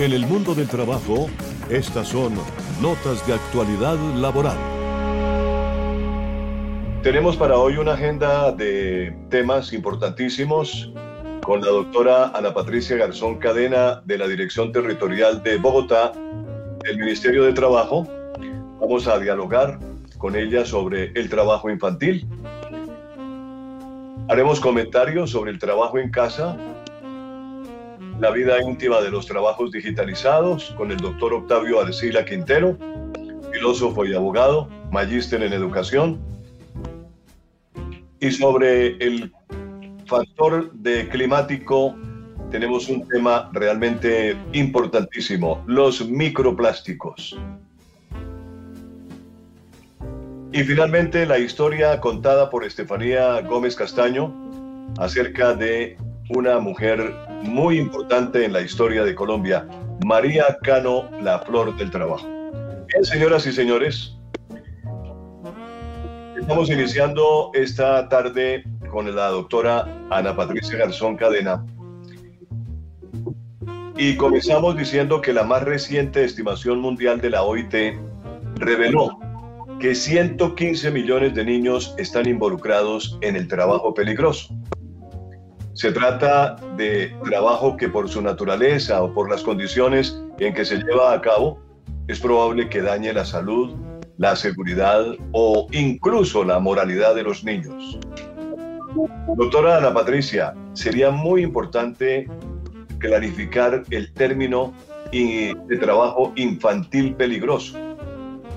En el mundo del trabajo, estas son notas de actualidad laboral. Tenemos para hoy una agenda de temas importantísimos con la doctora Ana Patricia Garzón Cadena de la Dirección Territorial de Bogotá del Ministerio de Trabajo. Vamos a dialogar con ella sobre el trabajo infantil. Haremos comentarios sobre el trabajo en casa, la vida íntima de los trabajos digitalizados con el doctor Octavio Arcila Quintero, filósofo y abogado, magíster en educación, y sobre el factor de climático tenemos un tema realmente importantísimo, los microplásticos. Y finalmente la historia contada por Estefanía Gómez Castaño acerca de una mujer muy importante en la historia de Colombia, María Cano, la flor del trabajo. Bien, señoras y señores, estamos iniciando esta tarde con la doctora Ana Patricia Garzón Cadena. Y comenzamos diciendo que la más reciente estimación mundial de la OIT reveló que 115 millones de niños están involucrados en el trabajo peligroso. Se trata de trabajo que por su naturaleza o por las condiciones en que se lleva a cabo es probable que dañe la salud, la seguridad o incluso la moralidad de los niños. Doctora Ana Patricia, sería muy importante clarificar el término de trabajo infantil peligroso.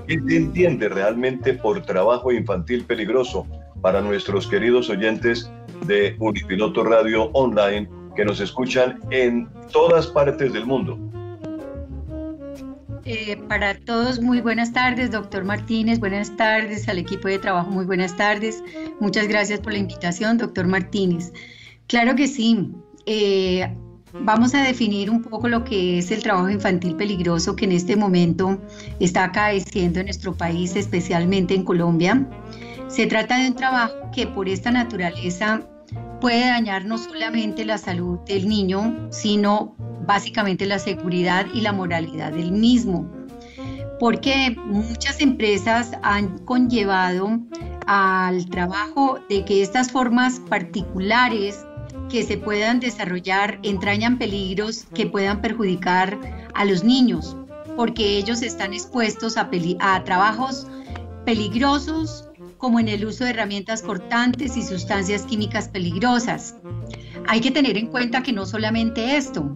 ¿Qué se entiende realmente por trabajo infantil peligroso para nuestros queridos oyentes de Unipiloto Radio Online que nos escuchan en todas partes del mundo. Eh, para todos, muy buenas tardes, doctor Martínez, buenas tardes al equipo de trabajo, muy buenas tardes. Muchas gracias por la invitación, doctor Martínez. Claro que sí. Eh, vamos a definir un poco lo que es el trabajo infantil peligroso que en este momento está acaeciendo en nuestro país, especialmente en Colombia. Se trata de un trabajo que por esta naturaleza puede dañar no solamente la salud del niño, sino básicamente la seguridad y la moralidad del mismo. Porque muchas empresas han conllevado al trabajo de que estas formas particulares que se puedan desarrollar entrañan peligros que puedan perjudicar a los niños, porque ellos están expuestos a, a trabajos peligrosos como en el uso de herramientas cortantes y sustancias químicas peligrosas. Hay que tener en cuenta que no solamente esto,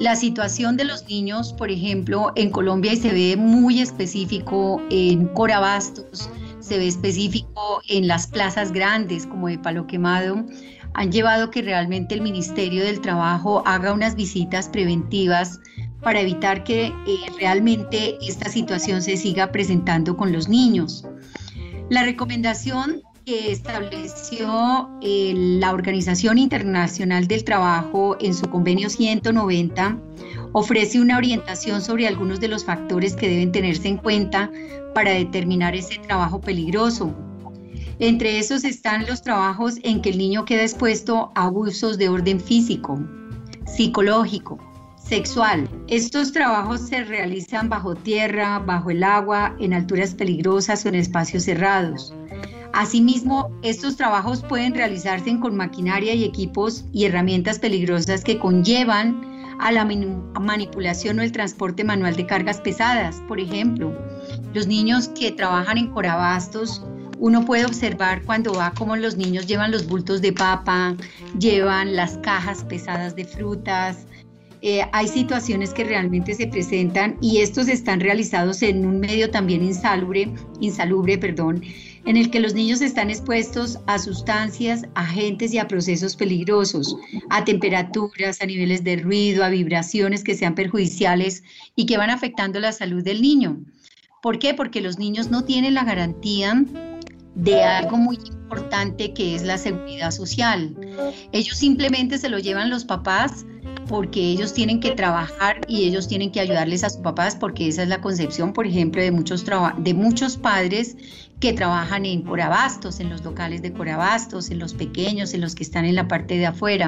la situación de los niños, por ejemplo, en Colombia y se ve muy específico en Corabastos, se ve específico en las plazas grandes como de Palo Quemado, han llevado que realmente el Ministerio del Trabajo haga unas visitas preventivas para evitar que eh, realmente esta situación se siga presentando con los niños. La recomendación que estableció eh, la Organización Internacional del Trabajo en su convenio 190 ofrece una orientación sobre algunos de los factores que deben tenerse en cuenta para determinar ese trabajo peligroso. Entre esos están los trabajos en que el niño queda expuesto a abusos de orden físico, psicológico, sexual. Estos trabajos se realizan bajo tierra, bajo el agua, en alturas peligrosas o en espacios cerrados. Asimismo, estos trabajos pueden realizarse con maquinaria y equipos y herramientas peligrosas que conllevan a la manipulación o el transporte manual de cargas pesadas. Por ejemplo, los niños que trabajan en corabastos, uno puede observar cuando va como los niños llevan los bultos de papa, llevan las cajas pesadas de frutas, eh, hay situaciones que realmente se presentan y estos están realizados en un medio también insalubre, insalubre, perdón, en el que los niños están expuestos a sustancias, agentes y a procesos peligrosos, a temperaturas, a niveles de ruido, a vibraciones que sean perjudiciales y que van afectando la salud del niño. ¿Por qué? Porque los niños no tienen la garantía de algo muy importante que es la seguridad social. Ellos simplemente se lo llevan los papás porque ellos tienen que trabajar y ellos tienen que ayudarles a sus papás, porque esa es la concepción, por ejemplo, de muchos, de muchos padres que trabajan en Corabastos, en los locales de Corabastos, en los pequeños, en los que están en la parte de afuera.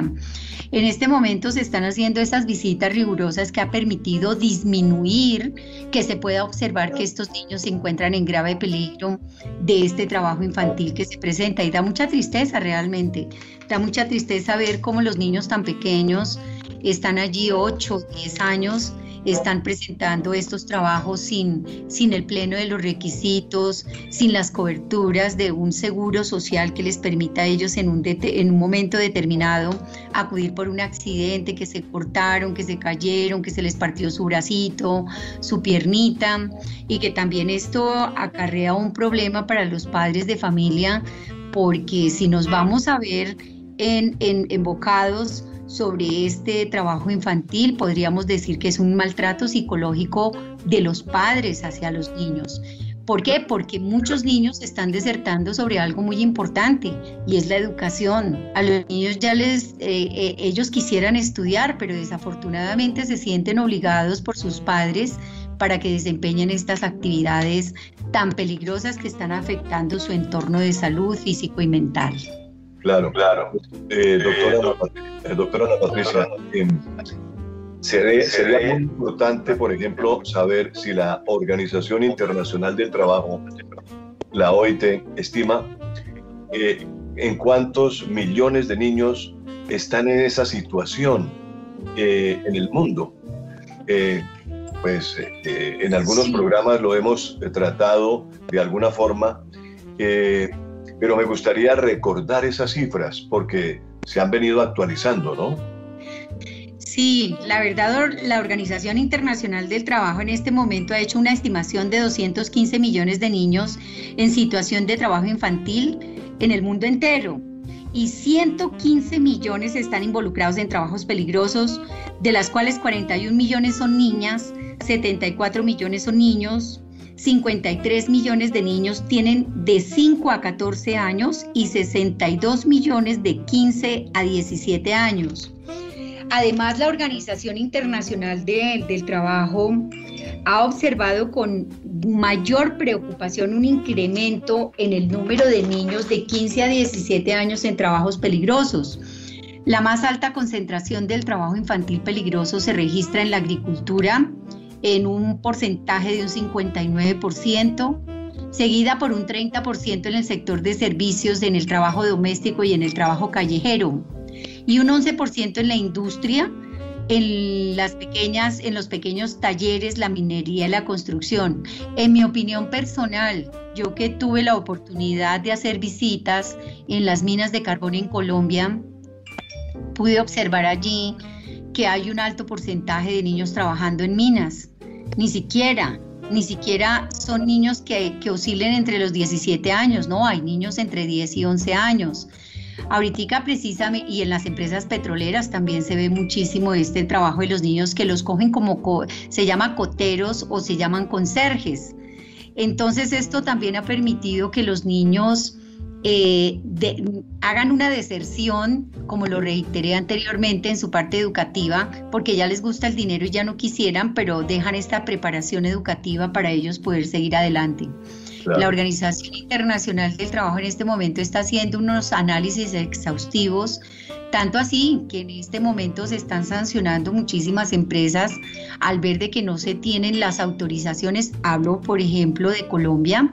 En este momento se están haciendo esas visitas rigurosas que ha permitido disminuir que se pueda observar que estos niños se encuentran en grave peligro de este trabajo infantil que se presenta y da mucha tristeza realmente. Da mucha tristeza ver cómo los niños tan pequeños están allí 8, 10 años están presentando estos trabajos sin, sin el pleno de los requisitos, sin las coberturas de un seguro social que les permita a ellos en un, en un momento determinado acudir por un accidente, que se cortaron, que se cayeron, que se les partió su bracito, su piernita, y que también esto acarrea un problema para los padres de familia, porque si nos vamos a ver en, en embocados, sobre este trabajo infantil, podríamos decir que es un maltrato psicológico de los padres hacia los niños. ¿Por qué? Porque muchos niños están desertando sobre algo muy importante y es la educación. A los niños ya les, eh, eh, ellos quisieran estudiar, pero desafortunadamente se sienten obligados por sus padres para que desempeñen estas actividades tan peligrosas que están afectando su entorno de salud físico y mental. Claro, claro. Eh, doctora, Ana Patricia, em, sería, sería muy importante, por ejemplo, saber si la Organización Internacional del Trabajo, la OIT, estima eh, en cuántos millones de niños están en esa situación eh, en el mundo. pues en algunos programas lo hemos tratado de alguna forma pero me gustaría recordar esas cifras porque se han venido actualizando, ¿no? Sí, la verdad, la Organización Internacional del Trabajo en este momento ha hecho una estimación de 215 millones de niños en situación de trabajo infantil en el mundo entero y 115 millones están involucrados en trabajos peligrosos, de las cuales 41 millones son niñas, 74 millones son niños, 53 millones de niños tienen de 5 a 14 años y 62 millones de 15 a 17 años. Además, la Organización Internacional del Trabajo ha observado con mayor preocupación un incremento en el número de niños de 15 a 17 años en trabajos peligrosos. La más alta concentración del trabajo infantil peligroso se registra en la agricultura, en un porcentaje de un 59%, seguida por un 30% en el sector de servicios, en el trabajo doméstico y en el trabajo callejero, y un 11% en la industria, en las pequeñas, en los pequeños talleres, la minería y la construcción. En mi opinión personal, yo que tuve la oportunidad de hacer visitas en las minas de carbón en Colombia, pude observar allí que hay un alto porcentaje de niños trabajando en minas ni siquiera, ni siquiera son niños que, que oscilen entre los 17 años, no, hay niños entre 10 y 11 años. Ahorita precisamente, y en las empresas petroleras también se ve muchísimo este trabajo de los niños que los cogen como, se llama coteros o se llaman conserjes. Entonces esto también ha permitido que los niños eh, hagan una deserción, como lo reiteré anteriormente en su parte educativa, porque ya les gusta el dinero y ya no quisieran, pero dejan esta preparación educativa para ellos poder seguir adelante. La Organización Internacional del Trabajo en este momento está haciendo unos análisis exhaustivos, tanto así que en este momento se están sancionando muchísimas empresas al ver de que no se tienen las autorizaciones. Hablo, por ejemplo, de Colombia,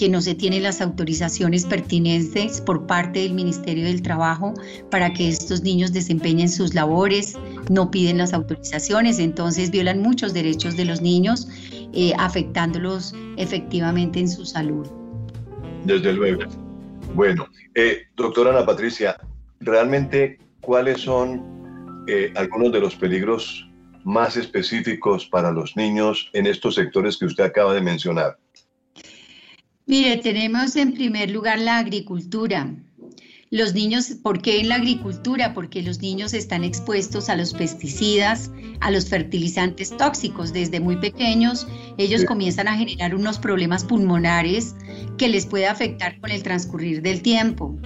que no se tienen las autorizaciones pertinentes por parte del Ministerio del Trabajo para que estos niños desempeñen sus labores, no piden las autorizaciones, entonces violan muchos derechos de los niños, eh, afectándolos efectivamente en su salud. Desde luego. Bueno, eh, doctora Ana Patricia, realmente, ¿cuáles son eh, algunos de los peligros más específicos para los niños en estos sectores que usted acaba de mencionar? Mire, tenemos en primer lugar la agricultura. Los niños, ¿por qué en la agricultura? Porque los niños están expuestos a los pesticidas, a los fertilizantes tóxicos. Desde muy pequeños, ellos comienzan a generar unos problemas pulmonares que les puede afectar con el transcurrir del tiempo.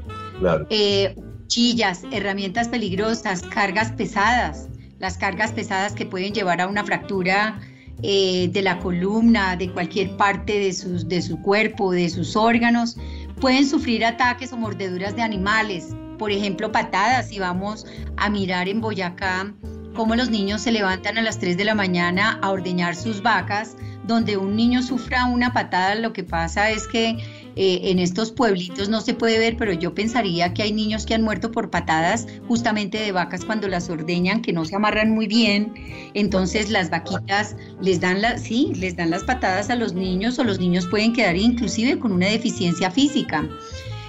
Claro. Eh, chillas, herramientas peligrosas, cargas pesadas, las cargas pesadas que pueden llevar a una fractura eh, de la columna, de cualquier parte de, sus, de su cuerpo, de sus órganos, pueden sufrir ataques o mordeduras de animales, por ejemplo patadas, si vamos a mirar en Boyacá cómo los niños se levantan a las 3 de la mañana a ordeñar sus vacas, donde un niño sufra una patada, lo que pasa es que eh, en estos pueblitos no se puede ver, pero yo pensaría que hay niños que han muerto por patadas justamente de vacas cuando las ordeñan, que no se amarran muy bien. Entonces las vaquitas les dan las, sí, les dan las patadas a los niños o los niños pueden quedar inclusive con una deficiencia física.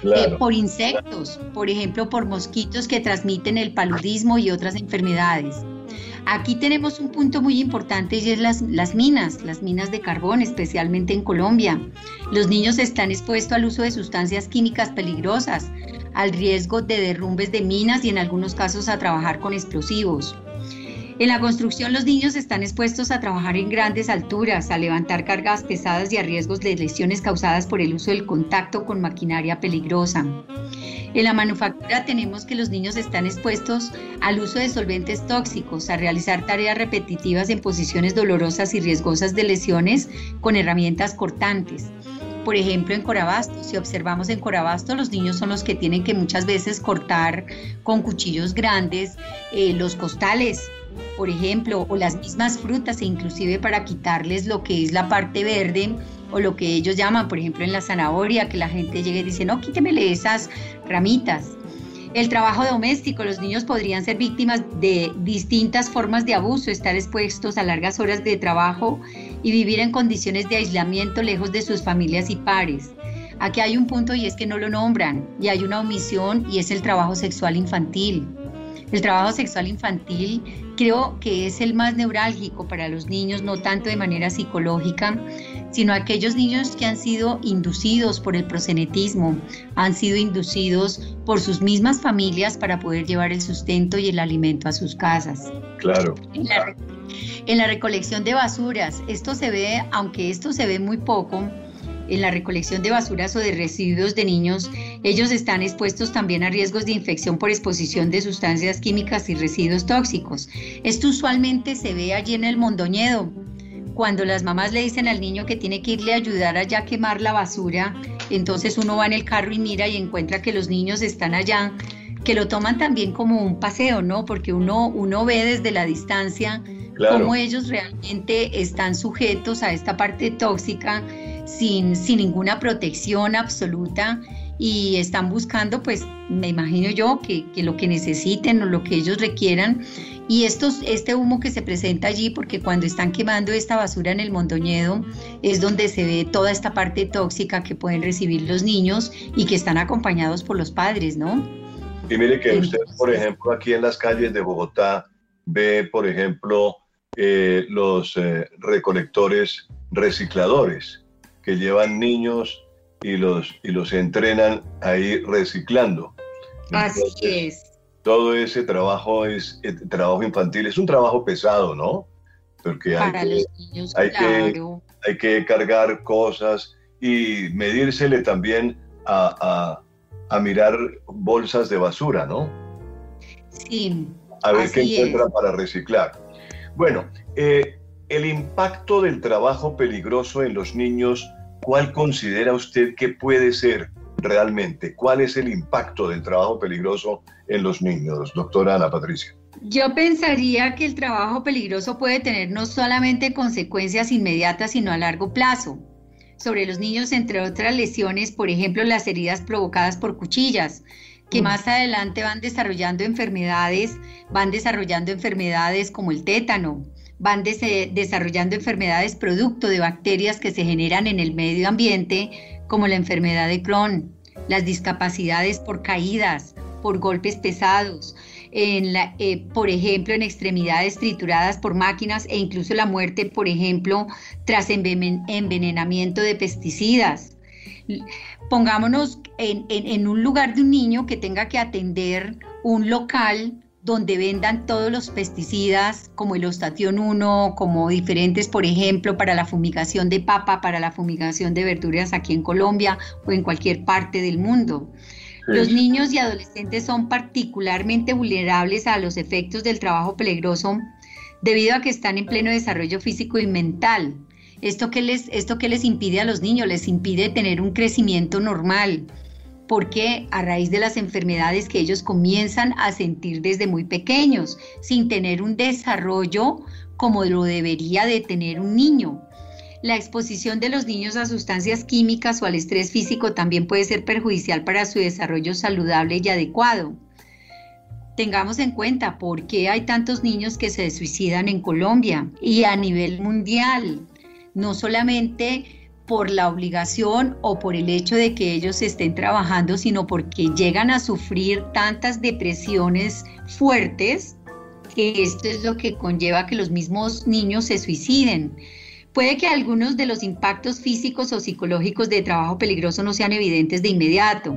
Eh, por insectos, por ejemplo, por mosquitos que transmiten el paludismo y otras enfermedades. Aquí tenemos un punto muy importante y es las, las minas, las minas de carbón, especialmente en Colombia. Los niños están expuestos al uso de sustancias químicas peligrosas, al riesgo de derrumbes de minas y en algunos casos a trabajar con explosivos. En la construcción los niños están expuestos a trabajar en grandes alturas, a levantar cargas pesadas y a riesgos de lesiones causadas por el uso del contacto con maquinaria peligrosa. En la manufactura tenemos que los niños están expuestos al uso de solventes tóxicos, a realizar tareas repetitivas en posiciones dolorosas y riesgosas de lesiones con herramientas cortantes. Por ejemplo, en Corabasto, si observamos en Corabasto, los niños son los que tienen que muchas veces cortar con cuchillos grandes eh, los costales, por ejemplo, o las mismas frutas e inclusive para quitarles lo que es la parte verde o lo que ellos llaman, por ejemplo, en la zanahoria, que la gente llega y dice, no, quítemele esas ramitas. El trabajo doméstico, los niños podrían ser víctimas de distintas formas de abuso, estar expuestos a largas horas de trabajo y vivir en condiciones de aislamiento lejos de sus familias y pares. Aquí hay un punto y es que no lo nombran y hay una omisión y es el trabajo sexual infantil. El trabajo sexual infantil creo que es el más neurálgico para los niños, no tanto de manera psicológica, sino aquellos niños que han sido inducidos por el prosenetismo, han sido inducidos por sus mismas familias para poder llevar el sustento y el alimento a sus casas. Claro. En la, recolección de basuras, esto se ve, aunque esto se ve muy poco, en la recolección de basuras o de residuos de niños, ellos están expuestos también a riesgos de infección por exposición de sustancias químicas y residuos tóxicos. Esto usualmente se ve allí en el Mondoñedo, cuando las mamás le dicen al niño que tiene que irle a ayudar allá a quemar la basura, entonces uno va en el carro y mira y encuentra que los niños están allá, que lo toman también como un paseo, ¿no? Porque uno, uno ve desde la distancia cómo ellos realmente están sujetos a esta parte tóxica sin, sin ninguna protección absoluta y están buscando, pues me imagino yo, que, que, lo que necesiten o lo que ellos requieran. Y estos, este humo que se presenta allí, porque cuando están quemando esta basura en el Mondoñedo, es donde se ve toda esta parte tóxica que pueden recibir los niños y que están acompañados por los padres, ¿no? Y mire que usted, por ejemplo, aquí en las calles de Bogotá, ve, por ejemplo, eh, los eh, recolectores recicladores que llevan niños y los, y los entrenan ahí reciclando. Así es todo ese trabajo es eh, trabajo infantil, es un trabajo pesado, ¿no? Porque hay, que, hay, que, hay que cargar cosas y medírsele también a, a, mirar bolsas de basura, ¿no? Sí. A ver qué encuentran para reciclar. Bueno, eh, el impacto del trabajo peligroso en los niños, ¿cuál considera usted que puede ser realmente? ¿Cuál es el impacto del trabajo peligroso en los niños, doctora Ana Patricia? Yo pensaría que el trabajo peligroso puede tener no solamente consecuencias inmediatas, sino a largo plazo. Sobre los niños, entre otras lesiones, por ejemplo, las heridas provocadas por cuchillas, que mm. más adelante van desarrollando enfermedades, van desarrollando enfermedades como el tétano, van desarrollando enfermedades producto de bacterias que se generan en el medio ambiente, como la enfermedad de Crohn, las discapacidades por caídas, por golpes pesados, en la, eh, por ejemplo, en extremidades trituradas por máquinas e incluso la muerte, por ejemplo, tras envenenamiento de pesticidas. Pongámonos en, en un lugar de un niño que tenga que atender un local donde vendan todos los pesticidas como el Ostatión 1, como diferentes, por ejemplo, para la fumigación de papa, para la fumigación de verduras aquí en Colombia o en cualquier parte del mundo. Los niños y adolescentes son particularmente vulnerables a los efectos del trabajo peligroso debido a que están en pleno desarrollo físico y mental. ¿Esto que les, esto les impide a los niños? Les impide tener un crecimiento normal, porque a raíz de las enfermedades que ellos comienzan a sentir desde muy pequeños, sin tener un desarrollo como lo debería de tener un niño. La exposición de los niños a sustancias químicas o al estrés físico también puede ser perjudicial para su desarrollo saludable y adecuado. Tengamos en cuenta por qué hay tantos niños que se suicidan en Colombia y a nivel mundial, no solamente por la obligación o por el hecho de que ellos estén trabajando, sino porque llegan a sufrir tantas depresiones fuertes que esto es lo que conlleva que los mismos niños se suiciden. Puede que algunos de los impactos físicos o psicológicos de trabajo peligroso no sean evidentes de inmediato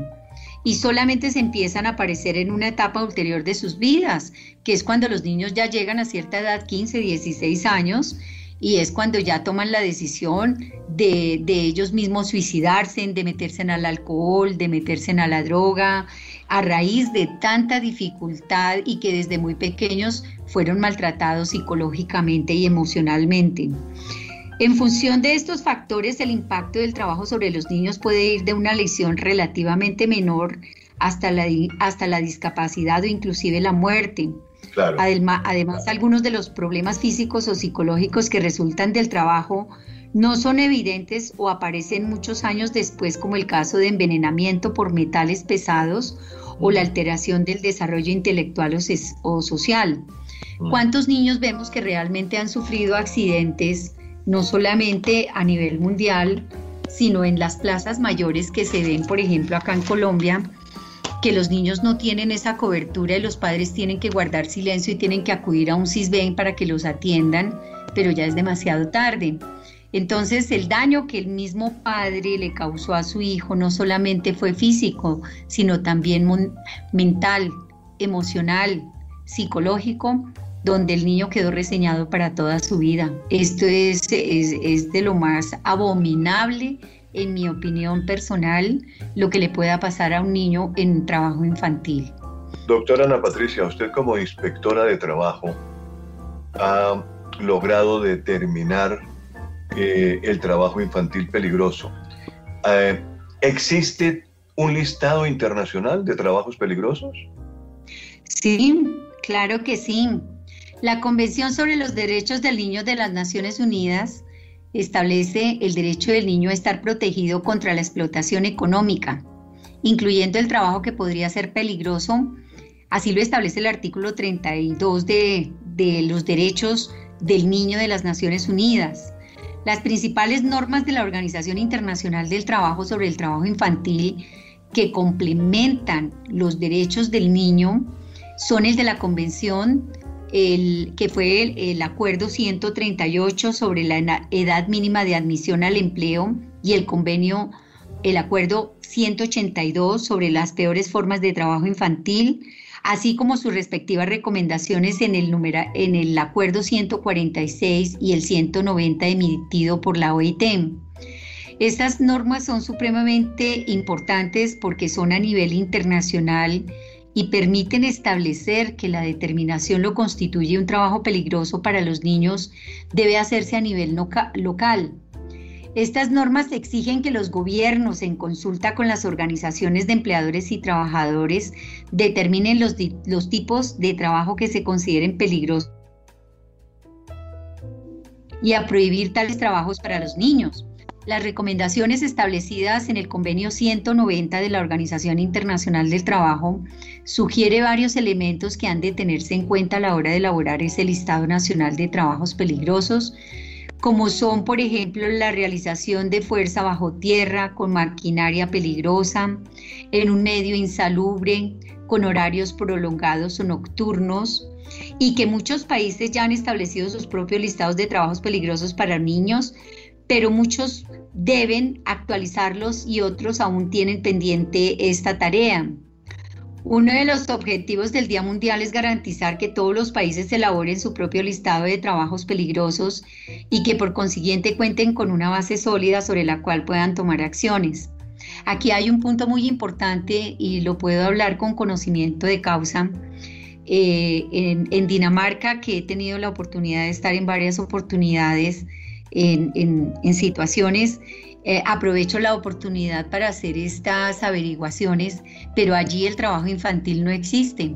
y solamente se empiezan a aparecer en una etapa ulterior de sus vidas, que es cuando los niños ya llegan a cierta edad, 15, 16 años, y es cuando ya toman la decisión de, ellos mismos suicidarse, de meterse en el alcohol, de meterse en la droga, a raíz de tanta dificultad y que desde muy pequeños fueron maltratados psicológicamente y emocionalmente. En función de estos factores, el impacto del trabajo sobre los niños puede ir de una lesión relativamente menor hasta la, hasta la discapacidad o inclusive la muerte. Además, además, algunos de los problemas físicos o psicológicos que resultan del trabajo no son evidentes o aparecen muchos años después, como el caso de envenenamiento por metales pesados o la alteración del desarrollo intelectual o, social. ¿Cuántos niños vemos que realmente han sufrido accidentes, no solamente a nivel mundial, sino en las plazas mayores que se ven, por ejemplo, acá en Colombia? Que los niños no tienen esa cobertura y los padres tienen que guardar silencio y tienen que acudir a un CISBEN para que los atiendan, pero ya es demasiado tarde. Entonces el daño que el mismo padre le causó a su hijo no solamente fue físico, sino también mental, emocional, psicológico, donde el niño quedó reseñado para toda su vida. Esto es, es, es de lo más abominable en mi opinión personal, lo que le pueda pasar a un niño en trabajo infantil. Doctora Ana Patricia, usted como inspectora de trabajo ha logrado determinar eh, el trabajo infantil peligroso. Eh, ¿Existe un listado internacional de trabajos peligrosos? Sí, claro que sí. La Convención sobre los Derechos del Niño de las Naciones Unidas establece el derecho del niño a estar protegido contra la explotación económica, incluyendo el trabajo que podría ser peligroso. Así lo establece el artículo 32 de, de los derechos del niño de las Naciones Unidas. Las principales normas de la Organización Internacional del Trabajo sobre el Trabajo Infantil que complementan los derechos del niño son el de la Convención el, que fue el, acuerdo 138 sobre la edad mínima de admisión al empleo y el convenio, el acuerdo 182 sobre las peores formas de trabajo infantil, así como sus respectivas recomendaciones en el, en el acuerdo 146 y el 190 emitido por la OIT. Estas normas son supremamente importantes porque son a nivel internacional y permiten establecer que la determinación lo constituye un trabajo peligroso para los niños debe hacerse a nivel local. Estas normas exigen que los gobiernos, en consulta con las organizaciones de empleadores y trabajadores, determinen los, los tipos de trabajo que se consideren peligrosos y a prohibir tales trabajos para los niños. Las recomendaciones establecidas en el convenio 190 de la Organización Internacional del Trabajo sugiere varios elementos que han de tenerse en cuenta a la hora de elaborar ese listado nacional de trabajos peligrosos, como son, por ejemplo, la realización de fuerza bajo tierra con maquinaria peligrosa, en un medio insalubre, con horarios prolongados o nocturnos, y que muchos países ya han establecido sus propios listados de trabajos peligrosos para niños, pero muchos deben actualizarlos y otros aún tienen pendiente esta tarea. Uno de los objetivos del Día Mundial es garantizar que todos los países elaboren su propio listado de trabajos peligrosos y que por consiguiente cuenten con una base sólida sobre la cual puedan tomar acciones. Aquí hay un punto muy importante y lo puedo hablar con conocimiento de causa. Eh, en, Dinamarca, que he tenido la oportunidad de estar en varias oportunidades, en, situaciones, eh, aprovecho la oportunidad para hacer estas averiguaciones, pero allí el trabajo infantil no existe.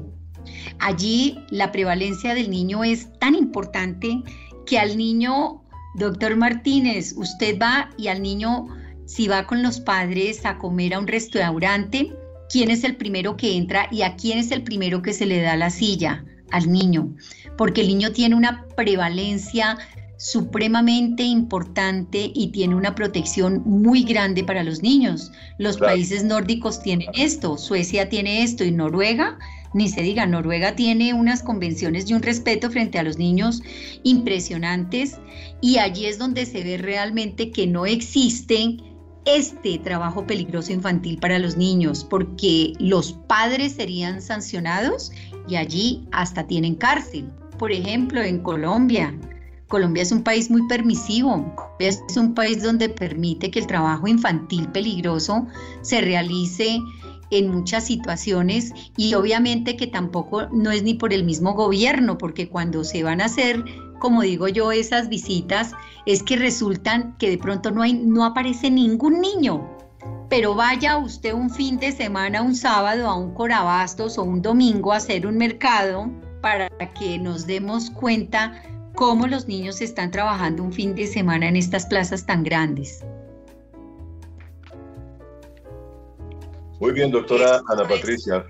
Allí la prevalencia del niño es tan importante que al niño, doctor Martínez, usted va y al niño, si va con los padres a comer a un restaurante, ¿quién es el primero que entra y a quién es el primero que se le da la silla? Al niño, porque el niño tiene una prevalencia supremamente importante y tiene una protección muy grande para los niños. Los países nórdicos tienen esto, Suecia tiene esto y Noruega ni se diga, Noruega tiene unas convenciones y un respeto frente a los niños impresionantes y allí es donde se ve realmente que no existe este trabajo peligroso infantil para los niños, porque los padres serían sancionados y allí hasta tienen cárcel. Por ejemplo, en Colombia, Colombia es un país muy permisivo, es un país donde permite que el trabajo infantil peligroso se realice en muchas situaciones y obviamente que tampoco no es ni por el mismo gobierno, porque cuando se van a hacer, como digo yo, esas visitas, es que resultan que de pronto no, hay, no aparece ningún niño. Pero vaya usted un fin de semana, un sábado, a un Corabastos o un domingo a hacer un mercado para que nos demos cuenta cómo los niños están trabajando un fin de semana en estas plazas tan grandes. Muy bien, doctora Ana Patricia.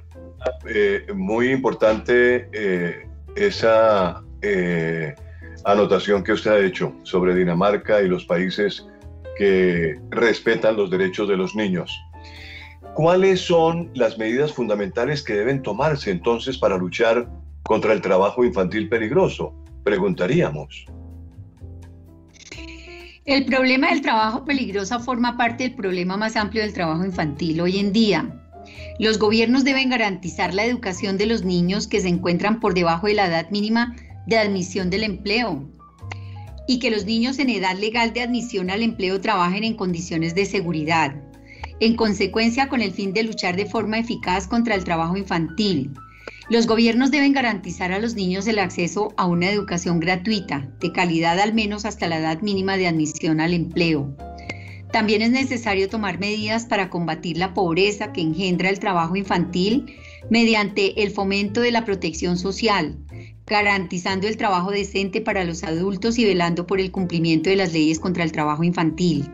Eh, muy importante eh, esa eh, anotación que usted ha hecho sobre Dinamarca y los países que respetan los derechos de los niños. ¿Cuáles son las medidas fundamentales que deben tomarse entonces para luchar contra el trabajo infantil peligroso? Preguntaríamos. El problema del trabajo peligroso forma parte del problema más amplio del trabajo infantil hoy en día. Los gobiernos deben garantizar la educación de los niños que se encuentran por debajo de la edad mínima de admisión del empleo y que los niños en edad legal de admisión al empleo trabajen en condiciones de seguridad. En consecuencia, con el fin de luchar de forma eficaz contra el trabajo infantil, los gobiernos deben garantizar a los niños el acceso a una educación gratuita, de calidad al menos hasta la edad mínima de admisión al empleo. También es necesario tomar medidas para combatir la pobreza que engendra el trabajo infantil mediante el fomento de la protección social, garantizando el trabajo decente para los adultos y velando por el cumplimiento de las leyes contra el trabajo infantil.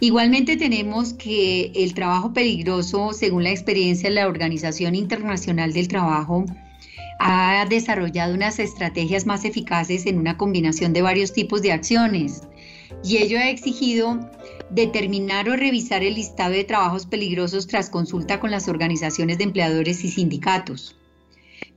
Igualmente tenemos que el trabajo peligroso, según la experiencia de la Organización Internacional del Trabajo, ha desarrollado unas estrategias más eficaces en una combinación de varios tipos de acciones. Y ello ha exigido determinar o revisar el listado de trabajos peligrosos tras consulta con las organizaciones de empleadores y sindicatos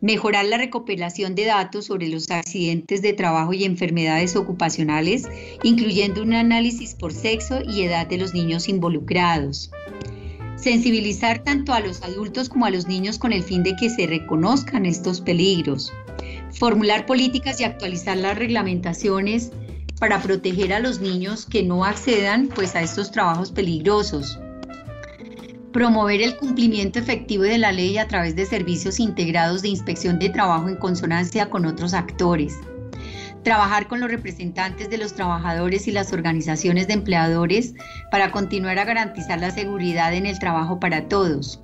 mejorar la recopilación de datos sobre los accidentes de trabajo y enfermedades ocupacionales, incluyendo un análisis por sexo y edad de los niños involucrados. Sensibilizar tanto a los adultos como a los niños con el fin de que se reconozcan estos peligros. Formular políticas y actualizar las reglamentaciones para proteger a los niños que no accedan pues a estos trabajos peligrosos promover el cumplimiento efectivo de la ley a través de servicios integrados de inspección de trabajo en consonancia con otros actores, trabajar con los representantes de los trabajadores y las organizaciones de empleadores para continuar a garantizar la seguridad en el trabajo para todos.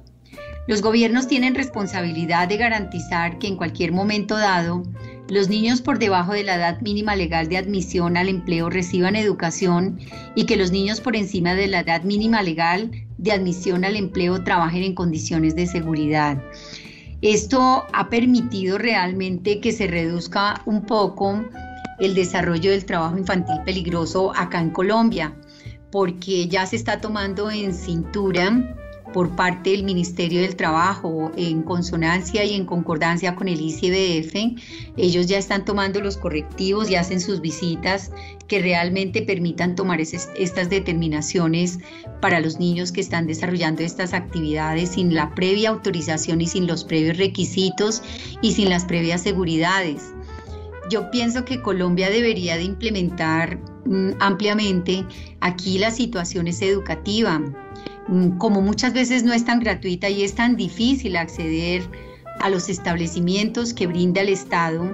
Los gobiernos tienen responsabilidad de garantizar que en cualquier momento dado los niños por debajo de la edad mínima legal de admisión al empleo reciban educación y que los niños por encima de la edad mínima legal de admisión al empleo trabajen en condiciones de seguridad. Esto ha permitido realmente que se reduzca un poco el desarrollo del trabajo infantil peligroso acá en Colombia, porque ya se está tomando en cintura por parte del Ministerio del Trabajo en consonancia y en concordancia con el ICBF. Ellos ya están tomando los correctivos y hacen sus visitas que realmente permitan tomar estas determinaciones para los niños que están desarrollando estas actividades sin la previa autorización y sin los previos requisitos y sin las previas seguridades. Yo pienso que Colombia debería de implementar mm, ampliamente aquí la situación es educativa mm, como muchas veces no es tan gratuita y es tan difícil acceder a los establecimientos que brinda el Estado,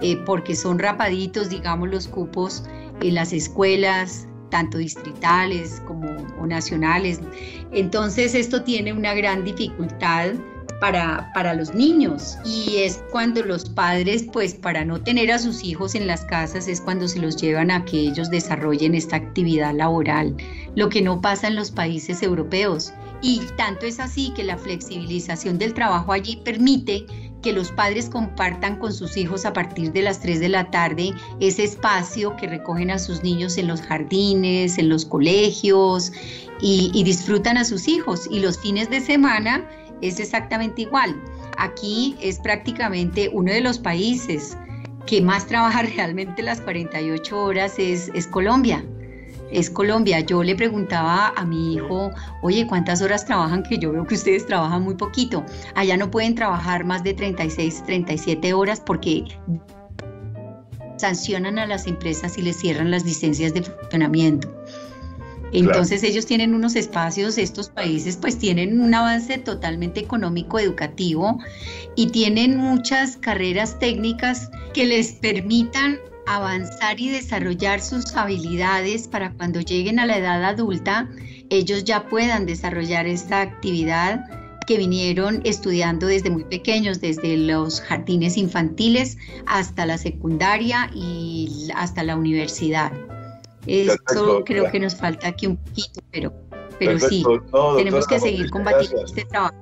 eh, porque son rapaditos, digamos, los cupos en las escuelas, tanto distritales como nacionales. Entonces esto tiene una gran dificultad para, para, los niños y es cuando los padres, pues para no tener a sus hijos en las casas, es cuando se los llevan a que ellos desarrollen esta actividad laboral, lo que no pasa en los países europeos. Y tanto es así que la flexibilización del trabajo allí permite que los padres compartan con sus hijos a partir de las 3 de la tarde ese espacio que recogen a sus niños en los jardines, en los colegios y, y disfrutan a sus hijos. Y los fines de semana es exactamente igual. Aquí es prácticamente uno de los países que más trabaja realmente las 48 horas es, es Colombia es Colombia. Yo le preguntaba a mi hijo, oye, ¿cuántas horas trabajan? Que yo veo que ustedes trabajan muy poquito. Allá no pueden trabajar más de 36, 37 horas porque sancionan a las empresas y les cierran las licencias de funcionamiento. Entonces ellos tienen unos espacios, estos países pues tienen un avance totalmente económico, educativo y tienen muchas carreras técnicas que les permitan avanzar y desarrollar sus habilidades para cuando lleguen a la edad adulta, ellos ya puedan desarrollar esta actividad que vinieron estudiando desde muy pequeños, desde los jardines infantiles hasta la secundaria y hasta la universidad. Esto creo que nos falta aquí un poquito, pero, pero sí, tenemos que seguir combatiendo este trabajo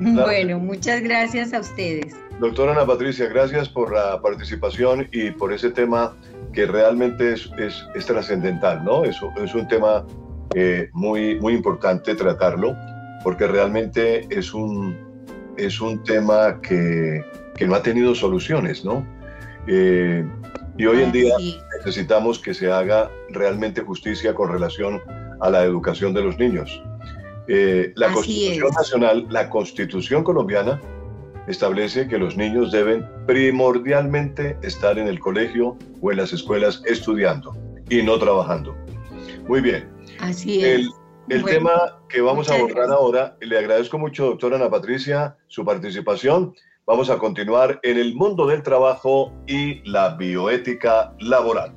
Bueno, muchas gracias a ustedes. Doctora Ana Patricia, gracias por la participación y por ese tema que realmente es, es, trascendental, ¿no? Es, es un tema eh, muy, muy importante tratarlo, porque realmente es un, es un tema que, que no ha tenido soluciones, ¿no? Eh, y hoy en día necesitamos que se haga realmente justicia con relación a la educación de los niños. Eh, la Constitución Nacional, la Constitución colombiana, establece que los niños deben primordialmente estar en el colegio o en las escuelas estudiando y no trabajando. Muy bien. Así es. El, tema que vamos a abordar ahora, le agradezco mucho, doctora Ana Patricia, su participación. Vamos a continuar en el mundo del trabajo y la bioética laboral.